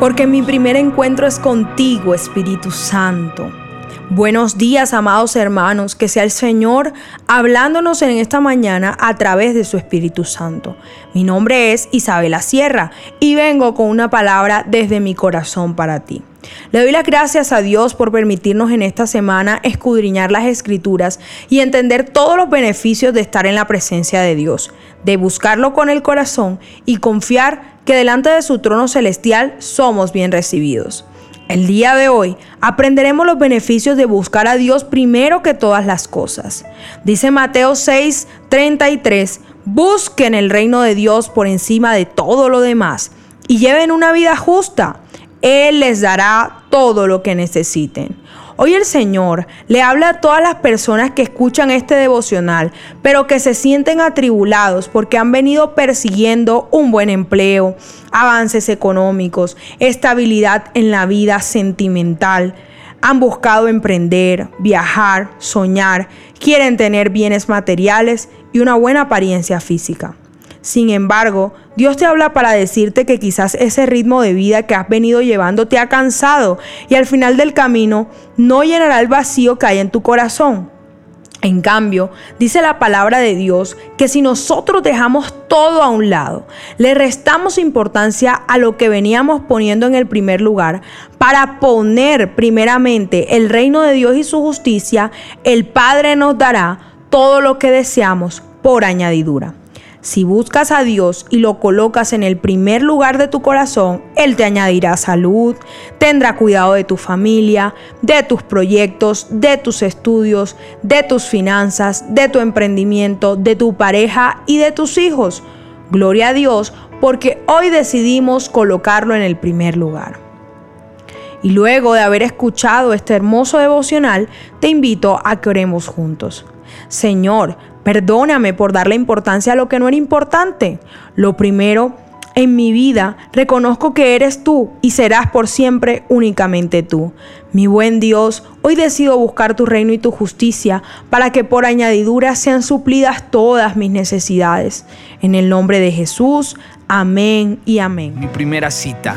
porque mi primer encuentro es contigo, Espíritu Santo. Buenos días, amados hermanos, que sea el Señor hablándonos en esta mañana a través de su Espíritu Santo. Mi nombre es Isabela Sierra y vengo con una palabra desde mi corazón para ti. Le doy las gracias a Dios por permitirnos en esta semana escudriñar las escrituras y entender todos los beneficios de estar en la presencia de Dios, de buscarlo con el corazón y confiar que delante de su trono celestial somos bien recibidos. El día de hoy aprenderemos los beneficios de buscar a Dios primero que todas las cosas. Dice Mateo 6, 33, busquen el reino de Dios por encima de todo lo demás y lleven una vida justa. Él les dará todo lo que necesiten. Hoy el Señor le habla a todas las personas que escuchan este devocional, pero que se sienten atribulados porque han venido persiguiendo un buen empleo, avances económicos, estabilidad en la vida sentimental. Han buscado emprender, viajar, soñar, quieren tener bienes materiales y una buena apariencia física. Sin embargo, Dios te habla para decirte que quizás ese ritmo de vida que has venido llevando te ha cansado y al final del camino no llenará el vacío que hay en tu corazón. En cambio, dice la palabra de Dios que si nosotros dejamos todo a un lado, le restamos importancia a lo que veníamos poniendo en el primer lugar, para poner primeramente el reino de Dios y su justicia, el Padre nos dará todo lo que deseamos por añadidura. Si buscas a Dios y lo colocas en el primer lugar de tu corazón, Él te añadirá salud, tendrá cuidado de tu familia, de tus proyectos, de tus estudios, de tus finanzas, de tu emprendimiento, de tu pareja y de tus hijos. Gloria a Dios porque hoy decidimos colocarlo en el primer lugar. Y luego de haber escuchado este hermoso devocional, te invito a que oremos juntos. Señor, Perdóname por darle importancia a lo que no era importante. Lo primero, en mi vida reconozco que eres tú y serás por siempre únicamente tú. Mi buen Dios, hoy decido buscar tu reino y tu justicia para que por añadidura sean suplidas todas mis necesidades. En el nombre de Jesús, amén y amén. Mi primera cita